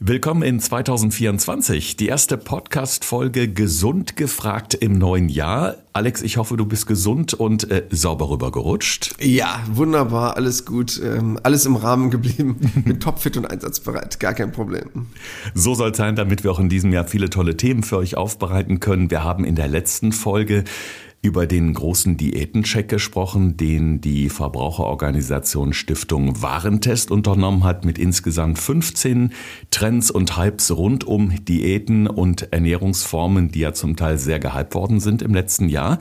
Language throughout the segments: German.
Willkommen in 2024, die erste Podcast-Folge Gesund gefragt im neuen Jahr. Alex, ich hoffe, du bist gesund und äh, sauber rübergerutscht. Ja, wunderbar, alles gut, ähm, alles im Rahmen geblieben, bin topfit und einsatzbereit, gar kein Problem. So soll es sein, damit wir auch in diesem Jahr viele tolle Themen für euch aufbereiten können. Wir haben in der letzten Folge über den großen Diätencheck gesprochen, den die Verbraucherorganisation Stiftung Warentest unternommen hat mit insgesamt 15 Trends und Hypes rund um Diäten und Ernährungsformen, die ja zum Teil sehr gehypt worden sind im letzten Jahr.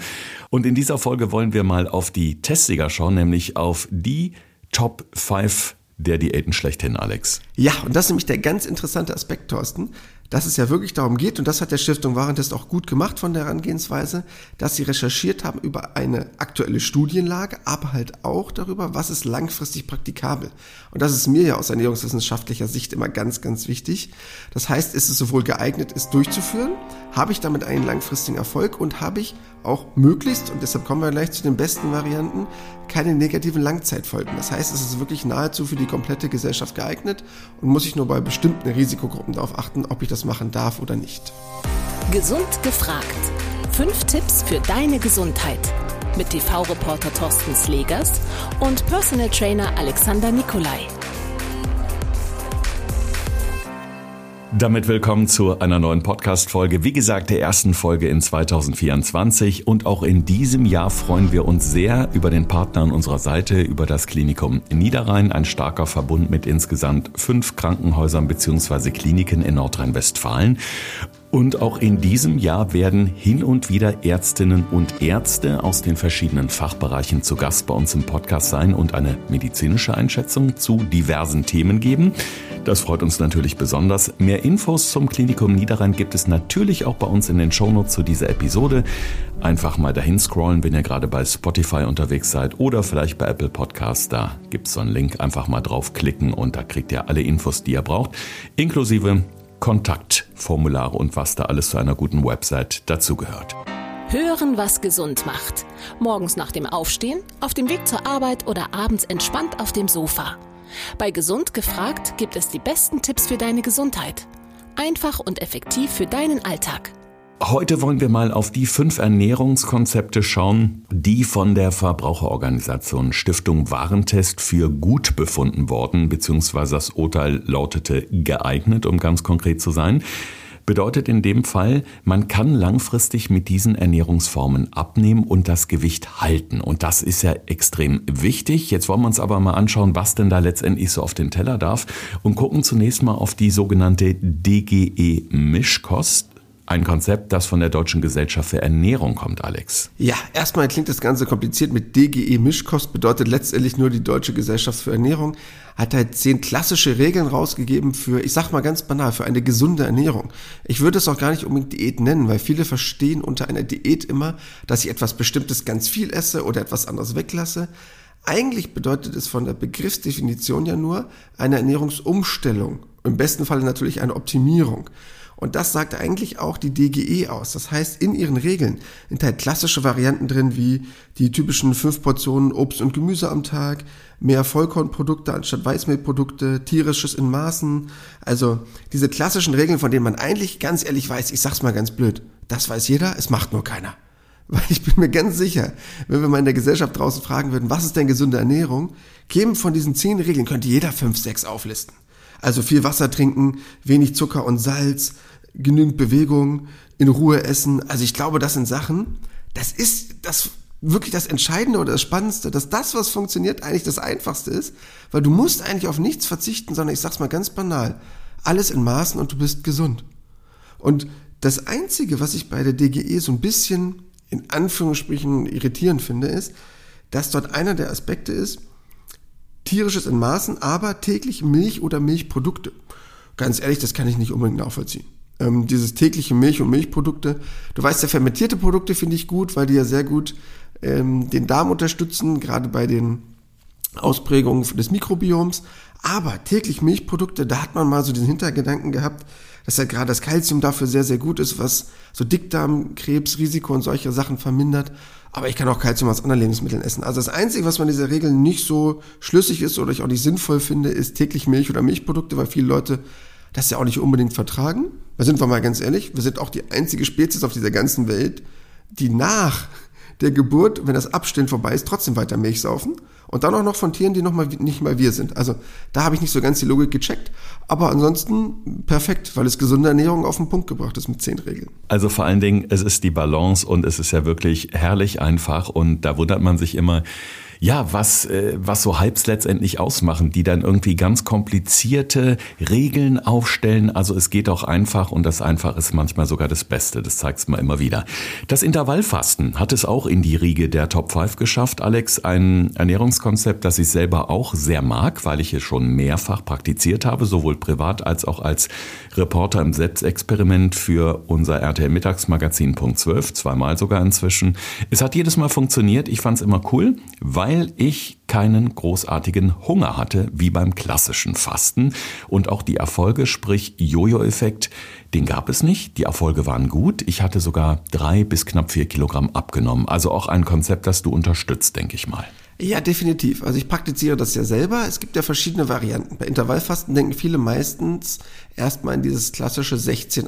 Und in dieser Folge wollen wir mal auf die Testsieger schauen, nämlich auf die Top 5 der Diäten schlechthin, Alex. Ja, und das ist nämlich der ganz interessante Aspekt, Thorsten dass es ja wirklich darum geht, und das hat der Stiftung Warentest auch gut gemacht von der Herangehensweise, dass sie recherchiert haben über eine aktuelle Studienlage, aber halt auch darüber, was ist langfristig praktikabel. Und das ist mir ja aus ernährungswissenschaftlicher Sicht immer ganz, ganz wichtig. Das heißt, ist es sowohl geeignet, es durchzuführen, habe ich damit einen langfristigen Erfolg und habe ich auch möglichst, und deshalb kommen wir gleich zu den besten Varianten, keine negativen Langzeitfolgen. Das heißt, es ist wirklich nahezu für die komplette Gesellschaft geeignet und muss ich nur bei bestimmten Risikogruppen darauf achten, ob ich das machen darf oder nicht. Gesund gefragt. Fünf Tipps für deine Gesundheit. Mit TV-Reporter Thorsten Slegers und Personal Trainer Alexander Nikolai. Damit willkommen zu einer neuen Podcast-Folge. Wie gesagt, der ersten Folge in 2024. Und auch in diesem Jahr freuen wir uns sehr über den Partner an unserer Seite, über das Klinikum Niederrhein. Ein starker Verbund mit insgesamt fünf Krankenhäusern bzw. Kliniken in Nordrhein-Westfalen. Und auch in diesem Jahr werden hin und wieder Ärztinnen und Ärzte aus den verschiedenen Fachbereichen zu Gast bei uns im Podcast sein und eine medizinische Einschätzung zu diversen Themen geben. Das freut uns natürlich besonders. Mehr Infos zum Klinikum Niederrhein gibt es natürlich auch bei uns in den Shownotes zu dieser Episode. Einfach mal dahin scrollen, wenn ihr gerade bei Spotify unterwegs seid oder vielleicht bei Apple Podcasts. Da gibt es so einen Link. Einfach mal draufklicken und da kriegt ihr alle Infos, die ihr braucht, inklusive Kontaktformulare und was da alles zu einer guten Website dazugehört. Hören, was gesund macht. Morgens nach dem Aufstehen, auf dem Weg zur Arbeit oder abends entspannt auf dem Sofa. Bei Gesund gefragt gibt es die besten Tipps für deine Gesundheit. Einfach und effektiv für deinen Alltag. Heute wollen wir mal auf die fünf Ernährungskonzepte schauen, die von der Verbraucherorganisation Stiftung Warentest für gut befunden worden, beziehungsweise das Urteil lautete geeignet, um ganz konkret zu sein bedeutet in dem Fall, man kann langfristig mit diesen Ernährungsformen abnehmen und das Gewicht halten. Und das ist ja extrem wichtig. Jetzt wollen wir uns aber mal anschauen, was denn da letztendlich so auf den Teller darf und gucken zunächst mal auf die sogenannte DGE Mischkost. Ein Konzept, das von der Deutschen Gesellschaft für Ernährung kommt, Alex. Ja, erstmal klingt das Ganze kompliziert. Mit DGE Mischkost bedeutet letztendlich nur die Deutsche Gesellschaft für Ernährung. Hat halt zehn klassische Regeln rausgegeben für, ich sag mal ganz banal, für eine gesunde Ernährung. Ich würde es auch gar nicht unbedingt Diät nennen, weil viele verstehen unter einer Diät immer, dass ich etwas Bestimmtes ganz viel esse oder etwas anderes weglasse. Eigentlich bedeutet es von der Begriffsdefinition ja nur eine Ernährungsumstellung. Im besten Falle natürlich eine Optimierung. Und das sagt eigentlich auch die DGE aus. Das heißt, in ihren Regeln sind halt klassische Varianten drin, wie die typischen fünf Portionen Obst und Gemüse am Tag, mehr Vollkornprodukte anstatt Weißmehlprodukte, tierisches in Maßen. Also diese klassischen Regeln, von denen man eigentlich ganz ehrlich weiß, ich sag's mal ganz blöd, das weiß jeder, es macht nur keiner. Weil ich bin mir ganz sicher, wenn wir mal in der Gesellschaft draußen fragen würden, was ist denn gesunde Ernährung, kämen von diesen zehn Regeln, könnte jeder fünf, sechs auflisten. Also viel Wasser trinken, wenig Zucker und Salz, genügend Bewegung, in Ruhe essen. Also ich glaube, das sind Sachen, das ist das wirklich das Entscheidende oder das Spannendste, dass das, was funktioniert, eigentlich das Einfachste ist, weil du musst eigentlich auf nichts verzichten, sondern ich sag's mal ganz banal, alles in Maßen und du bist gesund. Und das Einzige, was ich bei der DGE so ein bisschen in Anführungsstrichen irritierend finde, ist, dass dort einer der Aspekte ist, tierisches in Maßen, aber täglich Milch oder Milchprodukte. Ganz ehrlich, das kann ich nicht unbedingt nachvollziehen. Ähm, dieses tägliche Milch und Milchprodukte. Du weißt ja, fermentierte Produkte finde ich gut, weil die ja sehr gut ähm, den Darm unterstützen, gerade bei den Ausprägungen des Mikrobioms. Aber täglich Milchprodukte, da hat man mal so den Hintergedanken gehabt, dass ja gerade das Kalzium dafür sehr, sehr gut ist, was so Dickdarmkrebs, Risiko und solche Sachen vermindert. Aber ich kann auch Kalzium aus anderen Lebensmitteln essen. Also das Einzige, was man dieser Regel nicht so schlüssig ist oder ich auch nicht sinnvoll finde, ist täglich Milch oder Milchprodukte, weil viele Leute das ja auch nicht unbedingt vertragen. Da sind wir mal ganz ehrlich, wir sind auch die einzige Spezies auf dieser ganzen Welt, die nach der Geburt, wenn das Abstillen vorbei ist, trotzdem weiter Milch saufen. Und dann auch noch von Tieren, die noch mal, nicht mal wir sind. Also da habe ich nicht so ganz die Logik gecheckt. Aber ansonsten perfekt, weil es gesunde Ernährung auf den Punkt gebracht ist mit zehn Regeln. Also vor allen Dingen, es ist die Balance und es ist ja wirklich herrlich einfach. Und da wundert man sich immer, ja, was, äh, was so Hypes letztendlich ausmachen, die dann irgendwie ganz komplizierte Regeln aufstellen. Also es geht auch einfach und das einfach ist manchmal sogar das Beste. Das zeigt es mal immer wieder. Das Intervallfasten hat es auch in die Riege der Top 5 geschafft. Alex, ein Ernährungskonzept, das ich selber auch sehr mag, weil ich es schon mehrfach praktiziert habe, sowohl privat als auch als Reporter im Selbstexperiment für unser RTL Mittagsmagazin Punkt 12, zweimal sogar inzwischen. Es hat jedes Mal funktioniert. Ich fand es immer cool, weil weil ich keinen großartigen Hunger hatte, wie beim klassischen Fasten. Und auch die Erfolge, sprich Jojo-Effekt, den gab es nicht. Die Erfolge waren gut. Ich hatte sogar drei bis knapp vier Kilogramm abgenommen. Also auch ein Konzept, das du unterstützt, denke ich mal. Ja, definitiv. Also ich praktiziere das ja selber. Es gibt ja verschiedene Varianten. Bei Intervallfasten denken viele meistens erstmal in dieses klassische 16-8.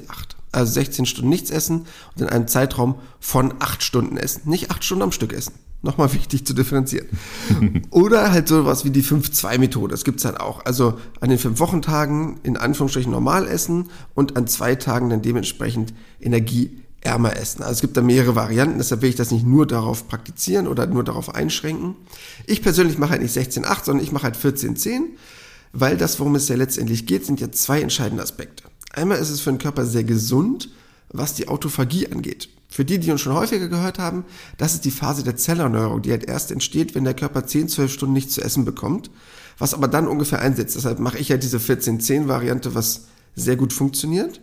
Also 16 Stunden nichts essen und in einem Zeitraum von 8 Stunden essen. Nicht 8 Stunden am Stück essen. Nochmal wichtig zu differenzieren. Oder halt sowas wie die 5-2-Methode. Das gibt's halt auch. Also an den fünf Wochentagen in Anführungsstrichen normal essen und an zwei Tagen dann dementsprechend energieärmer essen. Also es gibt da mehrere Varianten, deshalb will ich das nicht nur darauf praktizieren oder nur darauf einschränken. Ich persönlich mache halt nicht 16-8, sondern ich mache halt 14-10, weil das, worum es ja letztendlich geht, sind ja zwei entscheidende Aspekte. Einmal ist es für den Körper sehr gesund, was die Autophagie angeht. Für die, die uns schon häufiger gehört haben, das ist die Phase der Zellerneuerung, die halt erst entsteht, wenn der Körper 10, 12 Stunden nichts zu essen bekommt, was aber dann ungefähr einsetzt. Deshalb mache ich ja diese 14-10-Variante, was sehr gut funktioniert.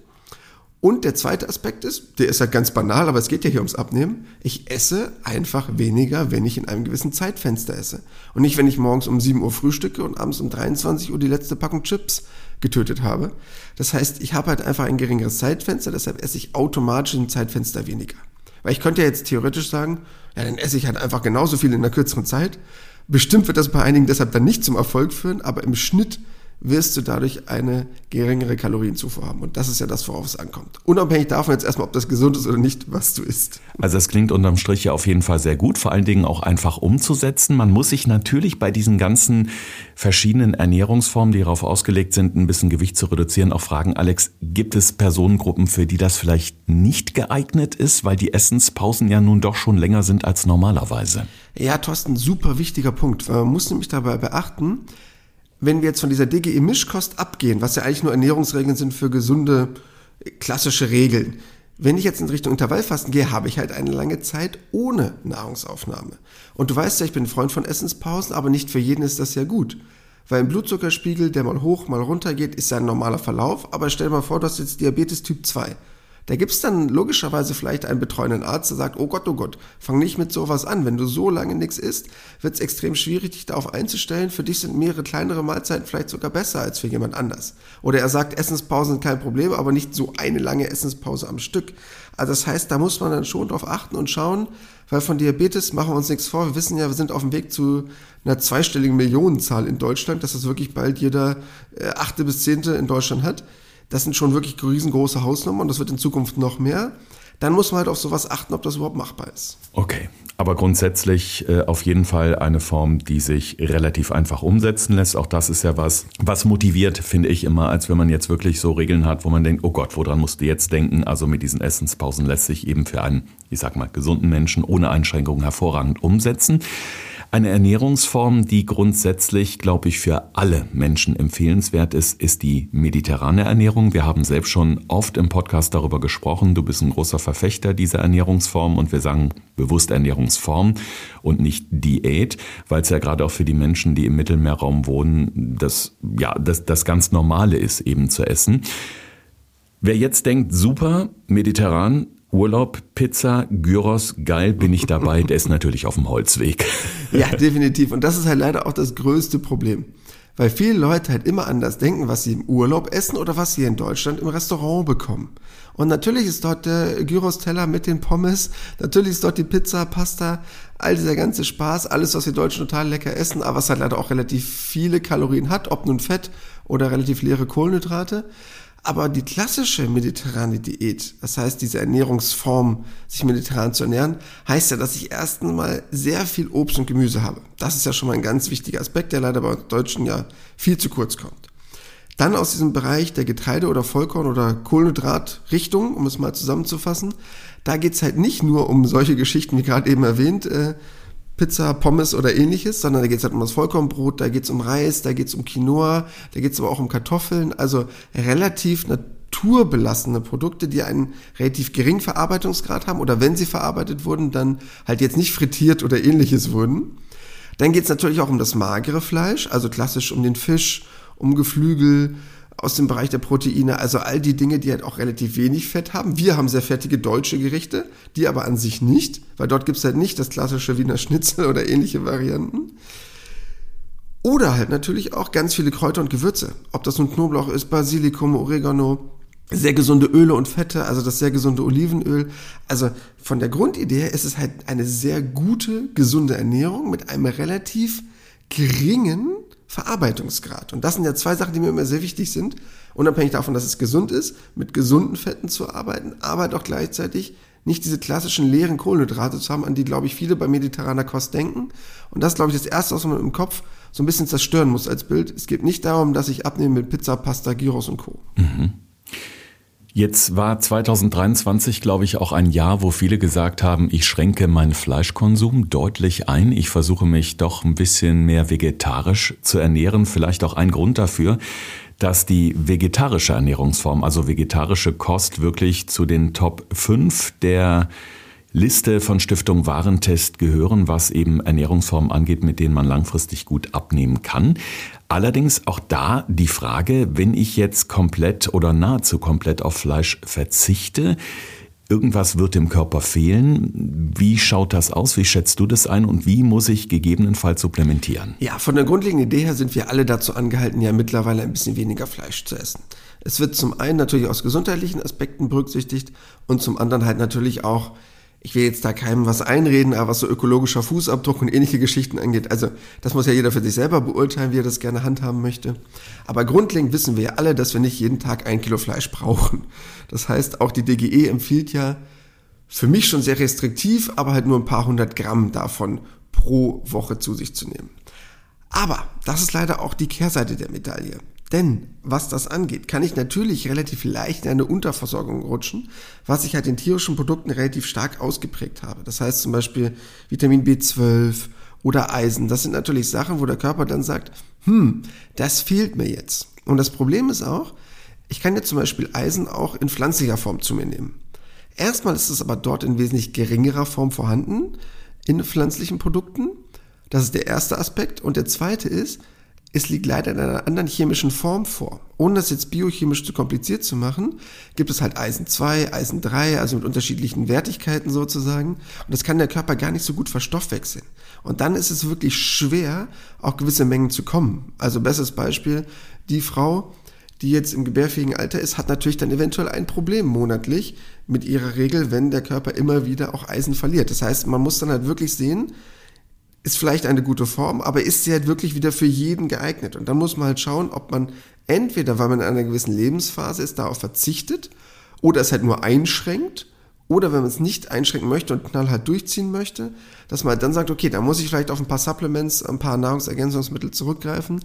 Und der zweite Aspekt ist, der ist halt ganz banal, aber es geht ja hier ums Abnehmen. Ich esse einfach weniger, wenn ich in einem gewissen Zeitfenster esse. Und nicht, wenn ich morgens um 7 Uhr frühstücke und abends um 23 Uhr die letzte Packung Chips getötet habe. Das heißt, ich habe halt einfach ein geringeres Zeitfenster, deshalb esse ich automatisch im Zeitfenster weniger. Weil ich könnte ja jetzt theoretisch sagen, ja, dann esse ich halt einfach genauso viel in einer kürzeren Zeit. Bestimmt wird das bei einigen deshalb dann nicht zum Erfolg führen, aber im Schnitt wirst du dadurch eine geringere Kalorienzufuhr haben. Und das ist ja das, worauf es ankommt. Unabhängig davon jetzt erstmal, ob das gesund ist oder nicht, was du isst. Also es klingt unterm Strich ja auf jeden Fall sehr gut, vor allen Dingen auch einfach umzusetzen. Man muss sich natürlich bei diesen ganzen verschiedenen Ernährungsformen, die darauf ausgelegt sind, ein bisschen Gewicht zu reduzieren, auch fragen, Alex, gibt es Personengruppen, für die das vielleicht nicht geeignet ist, weil die Essenspausen ja nun doch schon länger sind als normalerweise? Ja, Thorsten, super wichtiger Punkt. Man muss nämlich dabei beachten, wenn wir jetzt von dieser DGE-Mischkost abgehen, was ja eigentlich nur Ernährungsregeln sind für gesunde, klassische Regeln, wenn ich jetzt in Richtung Intervallfasten gehe, habe ich halt eine lange Zeit ohne Nahrungsaufnahme. Und du weißt ja, ich bin ein Freund von Essenspausen, aber nicht für jeden ist das ja gut. Weil ein Blutzuckerspiegel, der mal hoch, mal runter geht, ist ja ein normaler Verlauf, aber stell dir mal vor, du hast jetzt Diabetes Typ 2. Da gibt's dann logischerweise vielleicht einen betreuenden Arzt, der sagt, oh Gott, oh Gott, fang nicht mit sowas an. Wenn du so lange nichts isst, wird's extrem schwierig, dich darauf einzustellen. Für dich sind mehrere kleinere Mahlzeiten vielleicht sogar besser als für jemand anders. Oder er sagt, Essenspausen sind kein Problem, aber nicht so eine lange Essenspause am Stück. Also das heißt, da muss man dann schon drauf achten und schauen, weil von Diabetes machen wir uns nichts vor. Wir wissen ja, wir sind auf dem Weg zu einer zweistelligen Millionenzahl in Deutschland, dass das wirklich bald jeder äh, achte bis zehnte in Deutschland hat. Das sind schon wirklich riesengroße Hausnummern und das wird in Zukunft noch mehr. Dann muss man halt auf sowas achten, ob das überhaupt machbar ist. Okay, aber grundsätzlich äh, auf jeden Fall eine Form, die sich relativ einfach umsetzen lässt. Auch das ist ja was, was motiviert, finde ich immer, als wenn man jetzt wirklich so Regeln hat, wo man denkt, oh Gott, woran musst du jetzt denken? Also mit diesen Essenspausen lässt sich eben für einen, ich sag mal, gesunden Menschen ohne Einschränkungen hervorragend umsetzen. Eine Ernährungsform, die grundsätzlich, glaube ich, für alle Menschen empfehlenswert ist, ist die mediterrane Ernährung. Wir haben selbst schon oft im Podcast darüber gesprochen. Du bist ein großer Verfechter dieser Ernährungsform und wir sagen bewusst Ernährungsform und nicht Diät, weil es ja gerade auch für die Menschen, die im Mittelmeerraum wohnen, das, ja, das, das ganz Normale ist, eben zu essen. Wer jetzt denkt, super, mediterran, Urlaub, Pizza, Gyros, geil, bin ich dabei. Der ist natürlich auf dem Holzweg. Ja, definitiv. Und das ist halt leider auch das größte Problem. Weil viele Leute halt immer anders denken, was sie im Urlaub essen oder was sie in Deutschland im Restaurant bekommen. Und natürlich ist dort der Gyros-Teller mit den Pommes, natürlich ist dort die Pizza, Pasta, all dieser ganze Spaß, alles, was wir Deutschen total lecker essen, aber was halt leider auch relativ viele Kalorien hat, ob nun Fett oder relativ leere Kohlenhydrate. Aber die klassische mediterrane Diät, das heißt diese Ernährungsform, sich mediterran zu ernähren, heißt ja, dass ich erst einmal sehr viel Obst und Gemüse habe. Das ist ja schon mal ein ganz wichtiger Aspekt, der leider bei uns Deutschen ja viel zu kurz kommt. Dann aus diesem Bereich der Getreide- oder Vollkorn- oder Kohlenhydratrichtung, um es mal zusammenzufassen, da geht's halt nicht nur um solche Geschichten, wie gerade eben erwähnt, äh, Pizza, Pommes oder ähnliches, sondern da geht es halt um das Vollkornbrot, da geht es um Reis, da geht es um Quinoa, da geht es aber auch um Kartoffeln, also relativ naturbelassene Produkte, die einen relativ geringen Verarbeitungsgrad haben oder wenn sie verarbeitet wurden, dann halt jetzt nicht frittiert oder ähnliches wurden. Dann geht es natürlich auch um das magere Fleisch, also klassisch um den Fisch, um Geflügel, aus dem Bereich der Proteine, also all die Dinge, die halt auch relativ wenig Fett haben. Wir haben sehr fettige deutsche Gerichte, die aber an sich nicht, weil dort gibt's halt nicht das klassische Wiener Schnitzel oder ähnliche Varianten. Oder halt natürlich auch ganz viele Kräuter und Gewürze. Ob das nun Knoblauch ist, Basilikum, Oregano, sehr gesunde Öle und Fette, also das sehr gesunde Olivenöl. Also von der Grundidee her ist es halt eine sehr gute, gesunde Ernährung mit einem relativ geringen Verarbeitungsgrad. Und das sind ja zwei Sachen, die mir immer sehr wichtig sind. Unabhängig davon, dass es gesund ist, mit gesunden Fetten zu arbeiten, aber doch gleichzeitig nicht diese klassischen leeren Kohlenhydrate zu haben, an die, glaube ich, viele bei mediterraner Kost denken. Und das, glaube ich, das Erste, was man im Kopf so ein bisschen zerstören muss als Bild. Es geht nicht darum, dass ich abnehme mit Pizza, Pasta, Gyros und Co. Mhm. Jetzt war 2023, glaube ich, auch ein Jahr, wo viele gesagt haben, ich schränke meinen Fleischkonsum deutlich ein. Ich versuche mich doch ein bisschen mehr vegetarisch zu ernähren. Vielleicht auch ein Grund dafür, dass die vegetarische Ernährungsform, also vegetarische Kost wirklich zu den Top 5 der Liste von Stiftung Warentest gehören, was eben Ernährungsformen angeht, mit denen man langfristig gut abnehmen kann. Allerdings auch da die Frage, wenn ich jetzt komplett oder nahezu komplett auf Fleisch verzichte, irgendwas wird dem Körper fehlen. Wie schaut das aus? Wie schätzt du das ein und wie muss ich gegebenenfalls supplementieren? Ja, von der grundlegenden Idee her sind wir alle dazu angehalten, ja mittlerweile ein bisschen weniger Fleisch zu essen. Es wird zum einen natürlich aus gesundheitlichen Aspekten berücksichtigt und zum anderen halt natürlich auch ich will jetzt da keinem was einreden, aber was so ökologischer Fußabdruck und ähnliche Geschichten angeht, also das muss ja jeder für sich selber beurteilen, wie er das gerne handhaben möchte. Aber grundlegend wissen wir ja alle, dass wir nicht jeden Tag ein Kilo Fleisch brauchen. Das heißt, auch die DGE empfiehlt ja für mich schon sehr restriktiv, aber halt nur ein paar hundert Gramm davon pro Woche zu sich zu nehmen. Aber das ist leider auch die Kehrseite der Medaille. Denn was das angeht, kann ich natürlich relativ leicht in eine Unterversorgung rutschen, was ich halt in tierischen Produkten relativ stark ausgeprägt habe. Das heißt zum Beispiel Vitamin B12 oder Eisen. Das sind natürlich Sachen, wo der Körper dann sagt, hm, das fehlt mir jetzt. Und das Problem ist auch, ich kann jetzt zum Beispiel Eisen auch in pflanzlicher Form zu mir nehmen. Erstmal ist es aber dort in wesentlich geringerer Form vorhanden, in pflanzlichen Produkten. Das ist der erste Aspekt. Und der zweite ist, es liegt leider in einer anderen chemischen Form vor. Ohne das jetzt biochemisch zu kompliziert zu machen, gibt es halt Eisen 2, Eisen 3, also mit unterschiedlichen Wertigkeiten sozusagen. Und das kann der Körper gar nicht so gut verstoffwechseln. Und dann ist es wirklich schwer, auch gewisse Mengen zu kommen. Also bestes Beispiel, die Frau, die jetzt im gebärfähigen Alter ist, hat natürlich dann eventuell ein Problem monatlich mit ihrer Regel, wenn der Körper immer wieder auch Eisen verliert. Das heißt, man muss dann halt wirklich sehen, ist vielleicht eine gute Form, aber ist sie halt wirklich wieder für jeden geeignet? Und dann muss man halt schauen, ob man entweder, weil man in einer gewissen Lebensphase ist, darauf verzichtet oder es halt nur einschränkt oder wenn man es nicht einschränken möchte und knallhart durchziehen möchte, dass man halt dann sagt, okay, da muss ich vielleicht auf ein paar Supplements, ein paar Nahrungsergänzungsmittel zurückgreifen,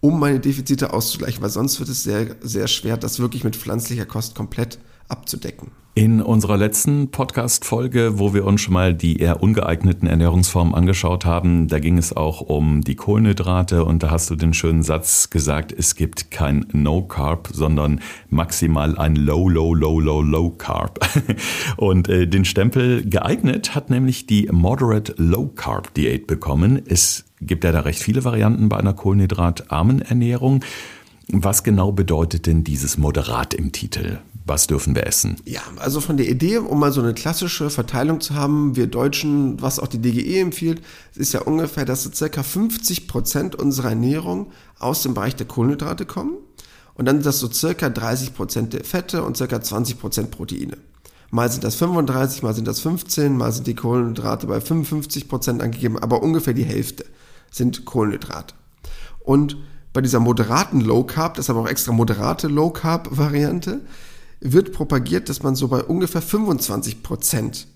um meine Defizite auszugleichen, weil sonst wird es sehr, sehr schwer, das wirklich mit pflanzlicher Kost komplett abzudecken. In unserer letzten Podcast-Folge, wo wir uns schon mal die eher ungeeigneten Ernährungsformen angeschaut haben, da ging es auch um die Kohlenhydrate und da hast du den schönen Satz gesagt, es gibt kein No Carb, sondern maximal ein Low, Low, Low, Low, Low Carb. Und äh, den Stempel geeignet hat nämlich die Moderate Low Carb Diät bekommen. Es gibt ja da recht viele Varianten bei einer kohlenhydratarmen Ernährung. Was genau bedeutet denn dieses Moderat im Titel? Was dürfen wir essen? Ja, also von der Idee, um mal so eine klassische Verteilung zu haben, wir Deutschen, was auch die DGE empfiehlt, ist ja ungefähr, dass so circa 50 Prozent unserer Ernährung aus dem Bereich der Kohlenhydrate kommen. Und dann sind das so circa 30 Prozent der Fette und circa 20 Prozent Proteine. Mal sind das 35, mal sind das 15, mal sind die Kohlenhydrate bei 55 Prozent angegeben, aber ungefähr die Hälfte sind Kohlenhydrate. Und bei dieser moderaten Low Carb, das ist aber auch extra moderate Low Carb Variante, wird propagiert, dass man so bei ungefähr 25 Prozent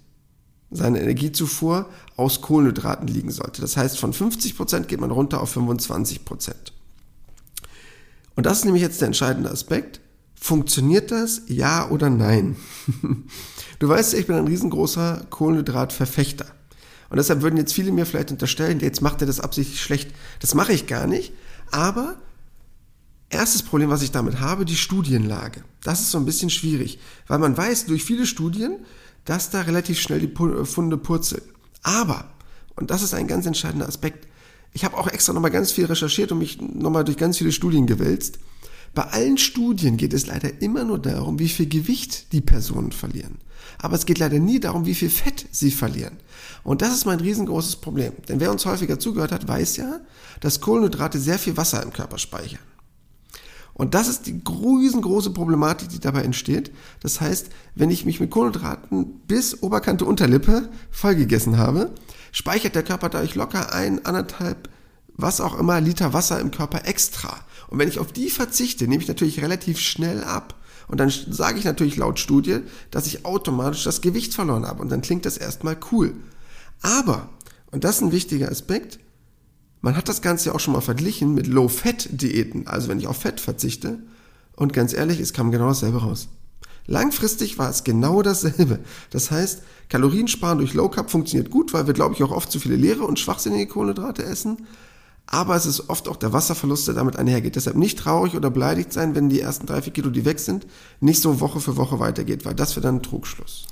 seine Energiezufuhr aus Kohlenhydraten liegen sollte. Das heißt, von 50 Prozent geht man runter auf 25 Prozent. Und das ist nämlich jetzt der entscheidende Aspekt. Funktioniert das? Ja oder nein? du weißt, ich bin ein riesengroßer Kohlenhydratverfechter. Und deshalb würden jetzt viele mir vielleicht unterstellen, jetzt macht er das absichtlich schlecht. Das mache ich gar nicht. Aber erstes Problem, was ich damit habe, die Studienlage. Das ist so ein bisschen schwierig, weil man weiß durch viele Studien, dass da relativ schnell die Funde purzeln. Aber, und das ist ein ganz entscheidender Aspekt, ich habe auch extra nochmal ganz viel recherchiert und mich nochmal durch ganz viele Studien gewälzt. Bei allen Studien geht es leider immer nur darum, wie viel Gewicht die Personen verlieren. Aber es geht leider nie darum, wie viel Fett sie verlieren. Und das ist mein riesengroßes Problem. Denn wer uns häufiger zugehört hat, weiß ja, dass Kohlenhydrate sehr viel Wasser im Körper speichern. Und das ist die riesengroße Problematik, die dabei entsteht. Das heißt, wenn ich mich mit Kohlenhydraten bis Oberkante Unterlippe vollgegessen habe, speichert der Körper dadurch locker ein, anderthalb, was auch immer, Liter Wasser im Körper extra. Und wenn ich auf die verzichte, nehme ich natürlich relativ schnell ab. Und dann sage ich natürlich laut Studie, dass ich automatisch das Gewicht verloren habe. Und dann klingt das erstmal cool. Aber, und das ist ein wichtiger Aspekt, man hat das Ganze ja auch schon mal verglichen mit Low-Fat-Diäten, also wenn ich auf Fett verzichte. Und ganz ehrlich, es kam genau dasselbe raus. Langfristig war es genau dasselbe. Das heißt, Kaloriensparen durch Low Carb funktioniert gut, weil wir, glaube ich, auch oft zu viele leere und schwachsinnige Kohlenhydrate essen. Aber es ist oft auch der Wasserverlust, der damit einhergeht. Deshalb nicht traurig oder beleidigt sein, wenn die ersten drei, vier Kilo, die weg sind, nicht so Woche für Woche weitergeht, weil das wäre dann ein Trugschluss.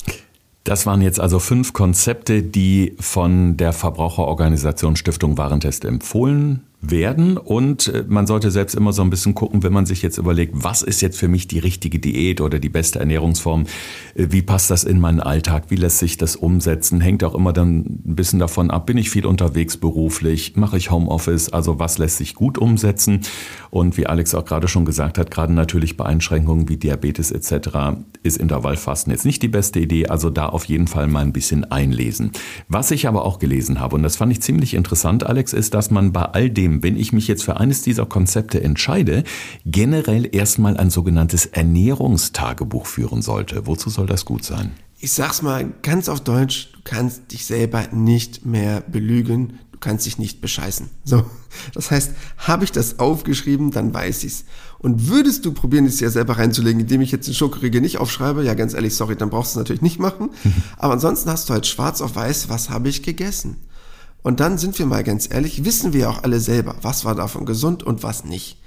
Das waren jetzt also fünf Konzepte, die von der Verbraucherorganisation Stiftung Warentest empfohlen werden. Und äh, man sollte selbst immer so ein bisschen gucken, wenn man sich jetzt überlegt, was ist jetzt für mich die richtige Diät oder die beste Ernährungsform, äh, wie passt das in meinen Alltag, wie lässt sich das umsetzen, hängt auch immer dann ein bisschen davon ab, bin ich viel unterwegs beruflich, mache ich Homeoffice, also was lässt sich gut umsetzen? Und wie Alex auch gerade schon gesagt hat, gerade natürlich bei Einschränkungen wie Diabetes etc. ist Intervallfasten jetzt nicht die beste Idee, also da auf jeden Fall mal ein bisschen einlesen. Was ich aber auch gelesen habe und das fand ich ziemlich interessant, Alex, ist, dass man bei all dem trotzdem, wenn ich mich jetzt für eines dieser Konzepte entscheide, generell erstmal ein sogenanntes Ernährungstagebuch führen sollte. Wozu soll das gut sein? Ich sag's mal ganz auf Deutsch, du kannst dich selber nicht mehr belügen, du kannst dich nicht bescheißen. So. Das heißt, habe ich das aufgeschrieben, dann weiß ich's. Und würdest du probieren, es ja selber reinzulegen, indem ich jetzt den Schokoriegel nicht aufschreibe, ja ganz ehrlich, sorry, dann brauchst du es natürlich nicht machen. Aber ansonsten hast du halt schwarz auf weiß, was habe ich gegessen. Und dann sind wir mal ganz ehrlich, wissen wir auch alle selber, was war davon gesund und was nicht.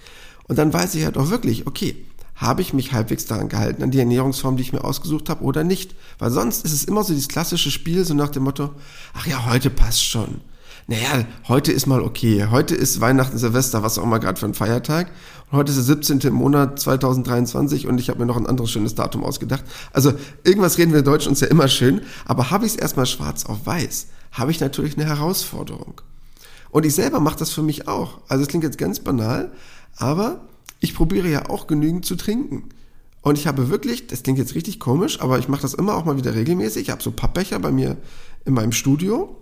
Und dann weiß ich halt auch wirklich, okay, habe ich mich halbwegs daran gehalten, an die Ernährungsform, die ich mir ausgesucht habe oder nicht. Weil sonst ist es immer so dieses klassische Spiel, so nach dem Motto, ach ja, heute passt schon. Naja, heute ist mal okay. Heute ist Weihnachten, Silvester, was auch immer gerade für ein Feiertag. Und heute ist der 17. im Monat 2023 und ich habe mir noch ein anderes schönes Datum ausgedacht. Also irgendwas reden wir Deutsch uns ja immer schön, aber habe ich es erstmal schwarz auf weiß habe ich natürlich eine Herausforderung. Und ich selber mache das für mich auch. Also es klingt jetzt ganz banal, aber ich probiere ja auch genügend zu trinken. Und ich habe wirklich, das klingt jetzt richtig komisch, aber ich mache das immer auch mal wieder regelmäßig. Ich habe so Pappbecher bei mir in meinem Studio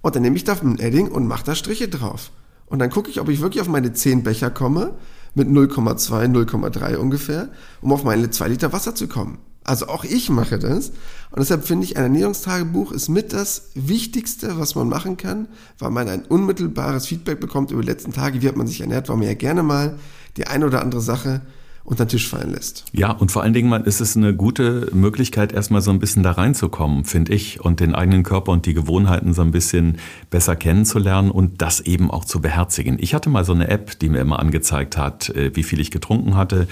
und dann nehme ich da ein Edding und mache da Striche drauf. Und dann gucke ich, ob ich wirklich auf meine 10 Becher komme, mit 0,2, 0,3 ungefähr, um auf meine 2 Liter Wasser zu kommen. Also auch ich mache das. Und deshalb finde ich, ein Ernährungstagebuch ist mit das Wichtigste, was man machen kann, weil man ein unmittelbares Feedback bekommt über die letzten Tage, wie hat man sich ernährt, weil man ja gerne mal die eine oder andere Sache unter den Tisch fallen lässt. Ja, und vor allen Dingen ist es eine gute Möglichkeit, erstmal so ein bisschen da reinzukommen, finde ich, und den eigenen Körper und die Gewohnheiten so ein bisschen besser kennenzulernen und das eben auch zu beherzigen. Ich hatte mal so eine App, die mir immer angezeigt hat, äh, wie viel ich getrunken hatte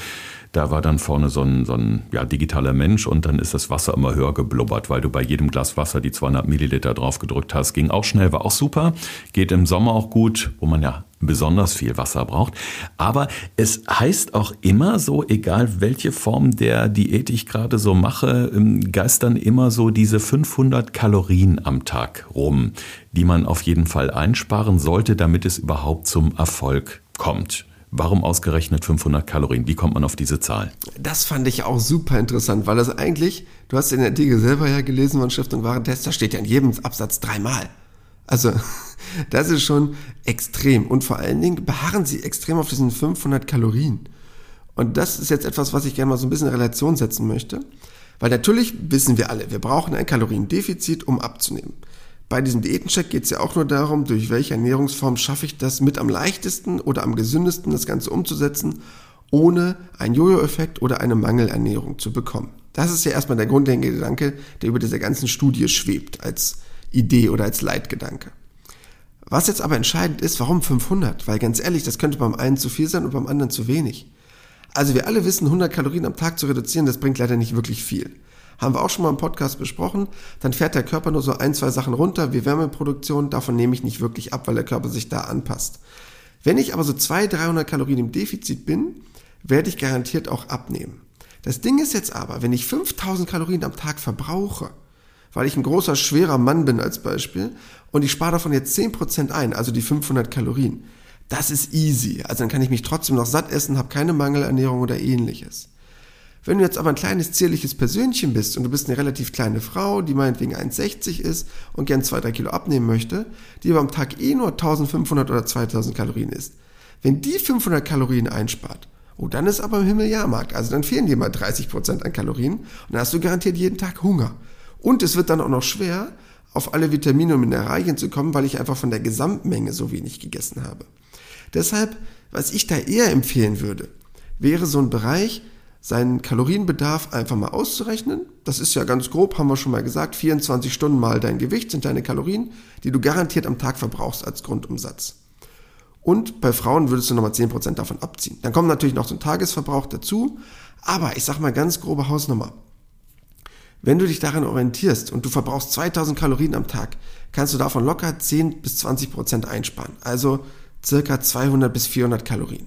da war dann vorne so ein, so ein ja, digitaler Mensch und dann ist das Wasser immer höher geblubbert, weil du bei jedem Glas Wasser die 200 Milliliter drauf gedrückt hast. Ging auch schnell, war auch super. Geht im Sommer auch gut, wo man ja besonders viel Wasser braucht. Aber es heißt auch immer so, egal welche Form der Diät ich gerade so mache, ähm, geistern immer so diese 500 Kalorien am Tag rum, die man auf jeden Fall einsparen sollte, damit es überhaupt zum Erfolg kommt. Warum ausgerechnet 500 Kalorien? Wie kommt man auf diese Zahl? Das fand ich auch super interessant, weil das eigentlich, du hast in der Artikel selber ja gelesen von Schrift und Warentest, da steht ja in jedem Absatz dreimal. Also, das ist schon extrem. Und vor allen Dingen beharren sie extrem auf diesen 500 Kalorien. Und das ist jetzt etwas, was ich gerne mal so ein bisschen in Relation setzen möchte. Weil natürlich wissen wir alle, wir brauchen ein Kaloriendefizit, um abzunehmen. Bei diesem Diätencheck geht es ja auch nur darum, durch welche Ernährungsform schaffe ich das mit am leichtesten oder am gesündesten das Ganze umzusetzen, ohne einen Jojo-Effekt oder eine Mangelernährung zu bekommen. Das ist ja erstmal der grundlegende Gedanke, der über dieser ganzen Studie schwebt, als Idee oder als Leitgedanke. Was jetzt aber entscheidend ist, warum 500? Weil ganz ehrlich, das könnte beim einen zu viel sein und beim anderen zu wenig. Also wir alle wissen, 100 Kalorien am Tag zu reduzieren, das bringt leider nicht wirklich viel. Haben wir auch schon mal im Podcast besprochen. Dann fährt der Körper nur so ein, zwei Sachen runter, wie Wärmeproduktion. Davon nehme ich nicht wirklich ab, weil der Körper sich da anpasst. Wenn ich aber so 200, 300 Kalorien im Defizit bin, werde ich garantiert auch abnehmen. Das Ding ist jetzt aber, wenn ich 5000 Kalorien am Tag verbrauche, weil ich ein großer, schwerer Mann bin als Beispiel, und ich spare davon jetzt 10% ein, also die 500 Kalorien, das ist easy. Also dann kann ich mich trotzdem noch satt essen, habe keine Mangelernährung oder ähnliches. Wenn du jetzt aber ein kleines, zierliches Persönchen bist und du bist eine relativ kleine Frau, die meinetwegen 1,60 ist und gern 2-3 Kilo abnehmen möchte, die aber am Tag eh nur 1500 oder 2000 Kalorien isst, wenn die 500 Kalorien einspart, oh, dann ist aber im Himmel Jahrmarkt. Also dann fehlen dir mal 30% an Kalorien und dann hast du garantiert jeden Tag Hunger. Und es wird dann auch noch schwer, auf alle Vitamine und Mineralien zu kommen, weil ich einfach von der Gesamtmenge so wenig gegessen habe. Deshalb, was ich da eher empfehlen würde, wäre so ein Bereich, seinen Kalorienbedarf einfach mal auszurechnen. Das ist ja ganz grob, haben wir schon mal gesagt, 24 Stunden mal dein Gewicht sind deine Kalorien, die du garantiert am Tag verbrauchst als Grundumsatz. Und bei Frauen würdest du nochmal 10% davon abziehen. Dann kommt natürlich noch so ein Tagesverbrauch dazu, aber ich sag mal ganz grobe Hausnummer. Wenn du dich daran orientierst und du verbrauchst 2000 Kalorien am Tag, kannst du davon locker 10 bis 20% einsparen. Also circa 200 bis 400 Kalorien.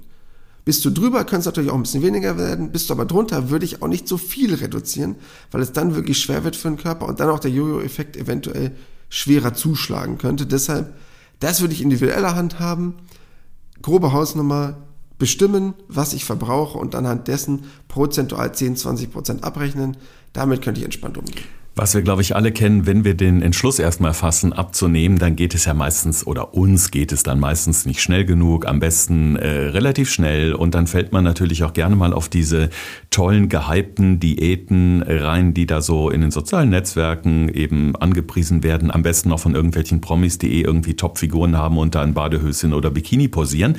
Bist du drüber, könnte es natürlich auch ein bisschen weniger werden. Bist du aber drunter, würde ich auch nicht so viel reduzieren, weil es dann wirklich schwer wird für den Körper und dann auch der Jojo-Effekt eventuell schwerer zuschlagen könnte. Deshalb, das würde ich individueller Hand haben. Grobe Hausnummer, bestimmen, was ich verbrauche und anhand dessen prozentual 10, 20 Prozent abrechnen. Damit könnte ich entspannt umgehen. Was wir, glaube ich, alle kennen, wenn wir den Entschluss erstmal fassen, abzunehmen, dann geht es ja meistens, oder uns geht es dann meistens nicht schnell genug, am besten äh, relativ schnell. Und dann fällt man natürlich auch gerne mal auf diese tollen, gehypten Diäten rein, die da so in den sozialen Netzwerken eben angepriesen werden. Am besten auch von irgendwelchen Promis, die eh irgendwie Topfiguren haben und da in Badehöschen oder Bikini posieren.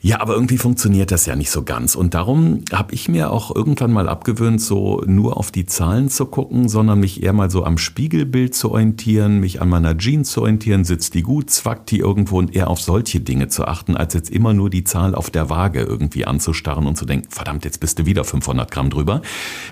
Ja, aber irgendwie funktioniert das ja nicht so ganz. Und darum habe ich mir auch irgendwann mal abgewöhnt, so nur auf die Zahlen zu gucken, sondern mich eher mal so am Spiegelbild zu orientieren, mich an meiner Jeans zu orientieren, sitzt die gut, zwackt die irgendwo und eher auf solche Dinge zu achten, als jetzt immer nur die Zahl auf der Waage irgendwie anzustarren und zu denken, verdammt, jetzt bist du wieder 500 Gramm drüber.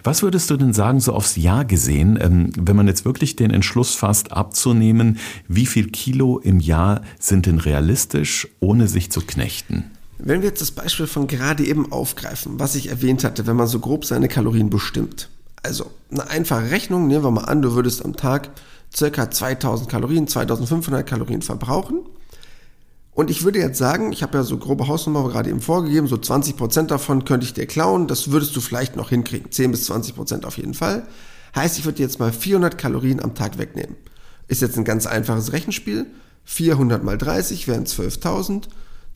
Was würdest du denn sagen, so aufs Jahr gesehen, ähm, wenn man jetzt wirklich den Entschluss fasst, abzunehmen, wie viel Kilo im Jahr sind denn realistisch, ohne sich zu knechten? Wenn wir jetzt das Beispiel von gerade eben aufgreifen, was ich erwähnt hatte, wenn man so grob seine Kalorien bestimmt. Also eine einfache Rechnung, nehmen wir mal an, du würdest am Tag circa 2000 Kalorien, 2500 Kalorien verbrauchen. Und ich würde jetzt sagen, ich habe ja so grobe Hausnummer gerade eben vorgegeben, so 20% davon könnte ich dir klauen, das würdest du vielleicht noch hinkriegen, 10 bis 20% auf jeden Fall. Heißt, ich würde jetzt mal 400 Kalorien am Tag wegnehmen. Ist jetzt ein ganz einfaches Rechenspiel. 400 mal 30 wären 12.000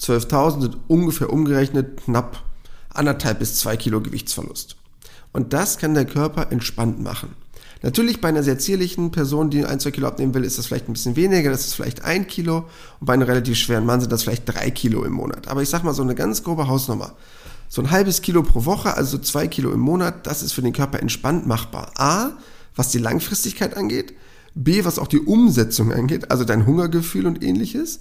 12.000 sind ungefähr umgerechnet knapp anderthalb bis zwei Kilo Gewichtsverlust. Und das kann der Körper entspannt machen. Natürlich bei einer sehr zierlichen Person, die ein, zwei Kilo abnehmen will, ist das vielleicht ein bisschen weniger, das ist vielleicht ein Kilo. Und bei einem relativ schweren Mann sind das vielleicht drei Kilo im Monat. Aber ich sag mal so eine ganz grobe Hausnummer. So ein halbes Kilo pro Woche, also zwei Kilo im Monat, das ist für den Körper entspannt machbar. A, was die Langfristigkeit angeht. B, was auch die Umsetzung angeht, also dein Hungergefühl und ähnliches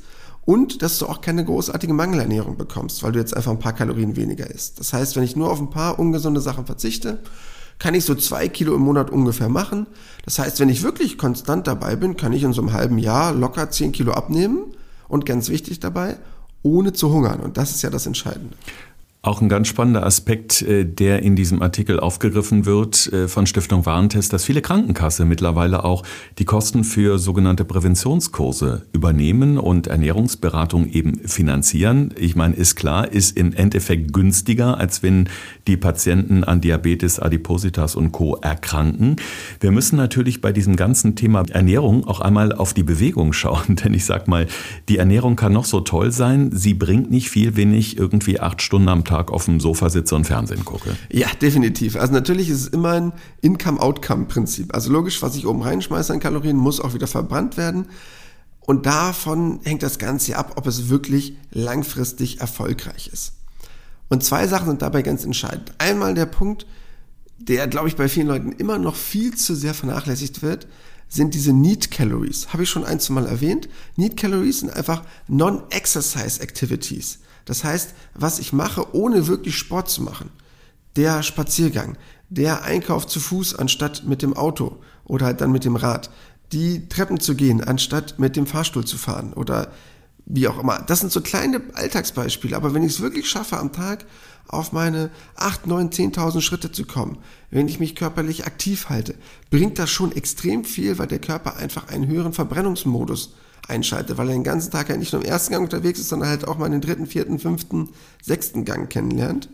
und dass du auch keine großartige Mangelernährung bekommst, weil du jetzt einfach ein paar Kalorien weniger isst. Das heißt, wenn ich nur auf ein paar ungesunde Sachen verzichte, kann ich so zwei Kilo im Monat ungefähr machen. Das heißt, wenn ich wirklich konstant dabei bin, kann ich in so einem halben Jahr locker zehn Kilo abnehmen und ganz wichtig dabei, ohne zu hungern. Und das ist ja das Entscheidende. Auch ein ganz spannender Aspekt, äh, der in diesem Artikel aufgegriffen wird äh, von Stiftung Warentest, dass viele Krankenkasse mittlerweile auch die Kosten für sogenannte Präventionskurse übernehmen und Ernährungsberatung eben finanzieren. Ich meine, ist klar, ist im Endeffekt günstiger, als wenn die Patienten an Diabetes, Adipositas und Co. erkranken. Wir müssen natürlich bei diesem ganzen Thema Ernährung auch einmal auf die Bewegung schauen, denn ich sag mal, die Ernährung kann noch so toll sein, sie bringt nicht viel, wenn ich irgendwie acht Stunden am Tag auf dem Sofa sitze und Fernsehen gucke. Ja, definitiv. Also natürlich ist es immer ein Income-Outcome-Prinzip. Also logisch, was ich oben reinschmeiße an Kalorien, muss auch wieder verbrannt werden. Und davon hängt das Ganze ab, ob es wirklich langfristig erfolgreich ist. Und zwei Sachen sind dabei ganz entscheidend. Einmal der Punkt, der, glaube ich, bei vielen Leuten immer noch viel zu sehr vernachlässigt wird, sind diese Need Calories. Habe ich schon ein, zwei Mal erwähnt. Need Calories sind einfach Non-Exercise Activities. Das heißt, was ich mache, ohne wirklich Sport zu machen. Der Spaziergang, der Einkauf zu Fuß anstatt mit dem Auto oder halt dann mit dem Rad, die Treppen zu gehen anstatt mit dem Fahrstuhl zu fahren oder wie auch immer. Das sind so kleine Alltagsbeispiele, aber wenn ich es wirklich schaffe, am Tag auf meine 8, 9, 10.000 Schritte zu kommen, wenn ich mich körperlich aktiv halte, bringt das schon extrem viel, weil der Körper einfach einen höheren Verbrennungsmodus einschaltet, weil er den ganzen Tag ja nicht nur im ersten Gang unterwegs ist, sondern halt auch mal den dritten, vierten, fünften, sechsten Gang kennenlernt.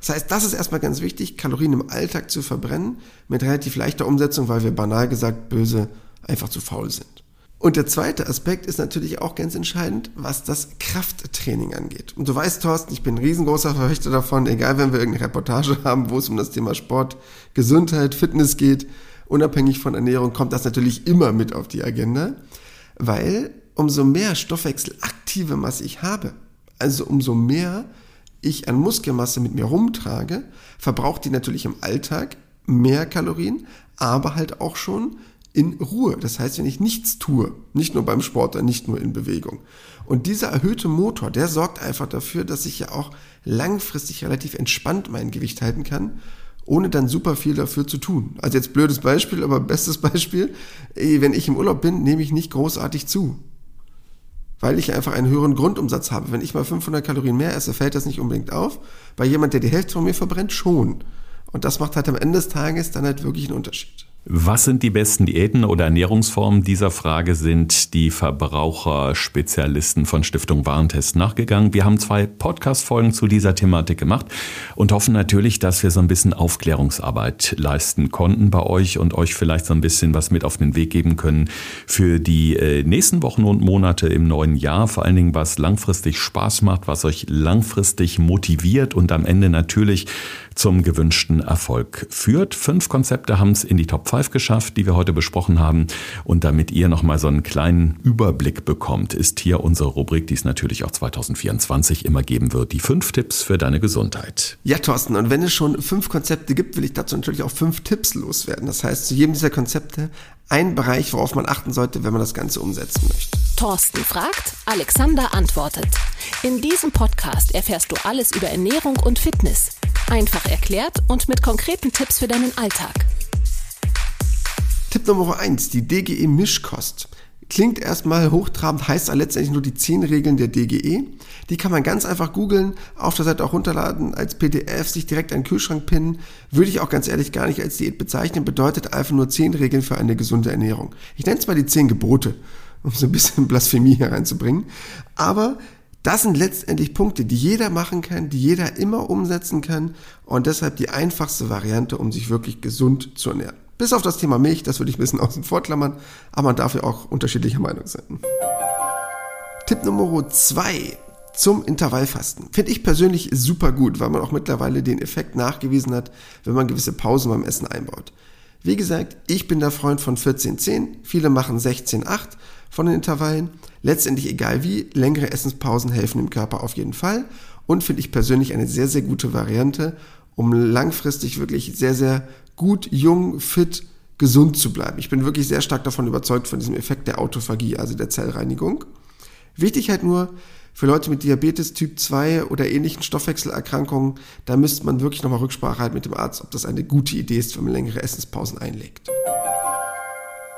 Das heißt, das ist erstmal ganz wichtig, Kalorien im Alltag zu verbrennen, mit relativ leichter Umsetzung, weil wir banal gesagt böse einfach zu faul sind. Und der zweite Aspekt ist natürlich auch ganz entscheidend, was das Krafttraining angeht. Und du weißt, Thorsten, ich bin ein riesengroßer Verfechter davon, egal wenn wir irgendeine Reportage haben, wo es um das Thema Sport, Gesundheit, Fitness geht, unabhängig von Ernährung, kommt das natürlich immer mit auf die Agenda weil umso mehr stoffwechselaktive Masse ich habe, also umso mehr ich an Muskelmasse mit mir rumtrage, verbraucht die natürlich im Alltag mehr Kalorien, aber halt auch schon in Ruhe. Das heißt, wenn ich nichts tue, nicht nur beim Sport, nicht nur in Bewegung. Und dieser erhöhte Motor, der sorgt einfach dafür, dass ich ja auch langfristig relativ entspannt mein Gewicht halten kann ohne dann super viel dafür zu tun. Also jetzt blödes Beispiel, aber bestes Beispiel, wenn ich im Urlaub bin, nehme ich nicht großartig zu. Weil ich einfach einen höheren Grundumsatz habe. Wenn ich mal 500 Kalorien mehr esse, fällt das nicht unbedingt auf. Bei jemand, der die Hälfte von mir verbrennt, schon. Und das macht halt am Ende des Tages dann halt wirklich einen Unterschied. Was sind die besten Diäten oder Ernährungsformen? Dieser Frage sind die Verbraucherspezialisten von Stiftung Warentest nachgegangen. Wir haben zwei Podcast-Folgen zu dieser Thematik gemacht und hoffen natürlich, dass wir so ein bisschen Aufklärungsarbeit leisten konnten bei euch und euch vielleicht so ein bisschen was mit auf den Weg geben können für die äh, nächsten Wochen und Monate im neuen Jahr. Vor allen Dingen, was langfristig Spaß macht, was euch langfristig motiviert und am Ende natürlich zum gewünschten Erfolg führt. Fünf Konzepte haben es in die Top 5 geschafft, die wir heute besprochen haben. Und damit ihr nochmal so einen kleinen Überblick bekommt, ist hier unsere Rubrik, die es natürlich auch 2024 immer geben wird. Die fünf Tipps für deine Gesundheit. Ja, Thorsten, und wenn es schon fünf Konzepte gibt, will ich dazu natürlich auch fünf Tipps loswerden. Das heißt, zu jedem dieser Konzepte ein Bereich, worauf man achten sollte, wenn man das Ganze umsetzen möchte. Thorsten fragt, Alexander antwortet. In diesem Podcast erfährst du alles über Ernährung und Fitness. Einfach erklärt und mit konkreten Tipps für deinen Alltag. Tipp Nummer 1, die DGE Mischkost. Klingt erstmal hochtrabend, heißt aber letztendlich nur die 10 Regeln der DGE. Die kann man ganz einfach googeln, auf der Seite auch runterladen, als PDF, sich direkt an den Kühlschrank pinnen. Würde ich auch ganz ehrlich gar nicht als Diät bezeichnen, bedeutet einfach nur 10 Regeln für eine gesunde Ernährung. Ich nenne es mal die 10 Gebote, um so ein bisschen Blasphemie hereinzubringen. Aber das sind letztendlich Punkte, die jeder machen kann, die jeder immer umsetzen kann und deshalb die einfachste Variante, um sich wirklich gesund zu ernähren. Bis auf das Thema Milch, das würde ich ein bisschen außen vor klammern, aber man darf ja auch unterschiedlicher Meinung sein. Tipp Nummer zwei zum Intervallfasten. Finde ich persönlich super gut, weil man auch mittlerweile den Effekt nachgewiesen hat, wenn man gewisse Pausen beim Essen einbaut. Wie gesagt, ich bin der Freund von 14-10, viele machen 16-8 von den Intervallen. Letztendlich egal wie, längere Essenspausen helfen dem Körper auf jeden Fall und finde ich persönlich eine sehr, sehr gute Variante, um langfristig wirklich sehr, sehr gut, jung, fit, gesund zu bleiben. Ich bin wirklich sehr stark davon überzeugt von diesem Effekt der Autophagie, also der Zellreinigung. Wichtig halt nur, für Leute mit Diabetes Typ 2 oder ähnlichen Stoffwechselerkrankungen, da müsste man wirklich nochmal Rücksprache halten mit dem Arzt, ob das eine gute Idee ist, wenn man längere Essenspausen einlegt.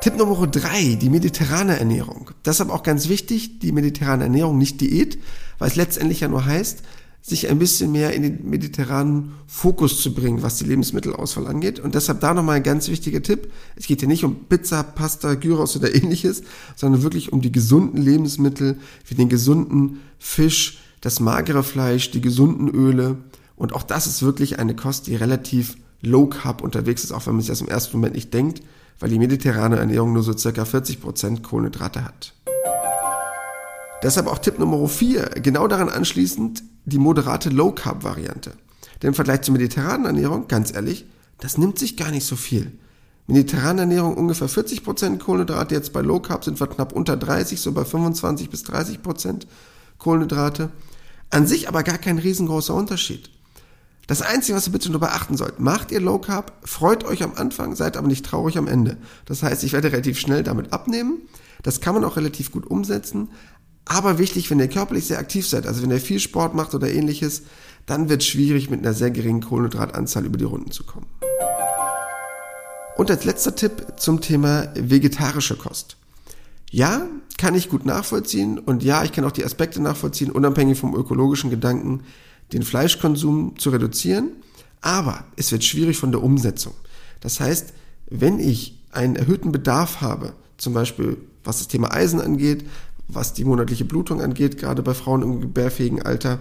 Tipp Nummer 3, die mediterrane Ernährung. Deshalb auch ganz wichtig, die mediterrane Ernährung, nicht Diät, weil es letztendlich ja nur heißt, sich ein bisschen mehr in den mediterranen Fokus zu bringen, was die Lebensmittelauswahl angeht. Und deshalb da nochmal ein ganz wichtiger Tipp. Es geht hier nicht um Pizza, Pasta, Gyros oder ähnliches, sondern wirklich um die gesunden Lebensmittel, wie den gesunden Fisch, das magere Fleisch, die gesunden Öle. Und auch das ist wirklich eine Kost, die relativ low carb unterwegs ist, auch wenn man sich das im ersten Moment nicht denkt, weil die mediterrane Ernährung nur so circa 40% Kohlenhydrate hat. Deshalb auch Tipp Nummer 4, genau daran anschließend die moderate Low Carb Variante. Denn im Vergleich zur mediterranen Ernährung, ganz ehrlich, das nimmt sich gar nicht so viel. Mediterrane Ernährung ungefähr 40% Kohlenhydrate, jetzt bei Low Carb sind wir knapp unter 30, so bei 25 bis 30% Kohlenhydrate. An sich aber gar kein riesengroßer Unterschied. Das Einzige, was ihr bitte nur beachten sollt, macht ihr Low Carb, freut euch am Anfang, seid aber nicht traurig am Ende. Das heißt, ich werde relativ schnell damit abnehmen. Das kann man auch relativ gut umsetzen. Aber wichtig, wenn ihr körperlich sehr aktiv seid, also wenn ihr viel Sport macht oder ähnliches, dann wird es schwierig, mit einer sehr geringen Kohlenhydratanzahl über die Runden zu kommen. Und als letzter Tipp zum Thema vegetarische Kost. Ja, kann ich gut nachvollziehen und ja, ich kann auch die Aspekte nachvollziehen, unabhängig vom ökologischen Gedanken, den Fleischkonsum zu reduzieren, aber es wird schwierig von der Umsetzung. Das heißt, wenn ich einen erhöhten Bedarf habe, zum Beispiel was das Thema Eisen angeht, was die monatliche Blutung angeht, gerade bei Frauen im gebärfähigen Alter,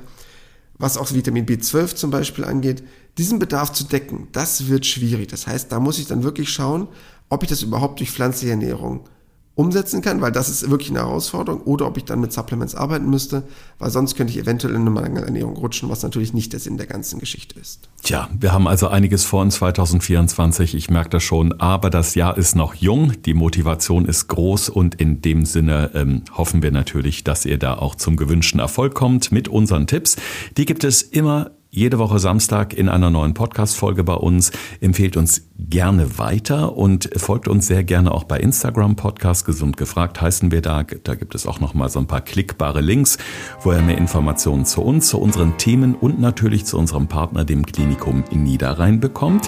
was auch Vitamin B12 zum Beispiel angeht, diesen Bedarf zu decken, das wird schwierig. Das heißt, da muss ich dann wirklich schauen, ob ich das überhaupt durch pflanzliche Ernährung umsetzen kann, weil das ist wirklich eine Herausforderung, oder ob ich dann mit Supplements arbeiten müsste, weil sonst könnte ich eventuell in eine Mangelernährung rutschen, was natürlich nicht der Sinn der ganzen Geschichte ist. Tja, wir haben also einiges vor in 2024, ich merke das schon, aber das Jahr ist noch jung, die Motivation ist groß und in dem Sinne ähm, hoffen wir natürlich, dass ihr da auch zum gewünschten Erfolg kommt mit unseren Tipps. Die gibt es immer jede Woche Samstag in einer neuen Podcast-Folge bei uns. Empfehlt uns gerne weiter und folgt uns sehr gerne auch bei Instagram Podcast Gesund gefragt heißen wir da. Da gibt es auch noch mal so ein paar klickbare Links, wo ihr mehr Informationen zu uns, zu unseren Themen und natürlich zu unserem Partner, dem Klinikum in Niederrhein bekommt.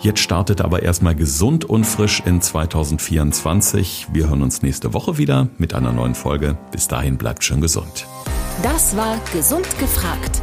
Jetzt startet aber erstmal gesund und frisch in 2024. Wir hören uns nächste Woche wieder mit einer neuen Folge. Bis dahin bleibt schön gesund. Das war Gesund gefragt.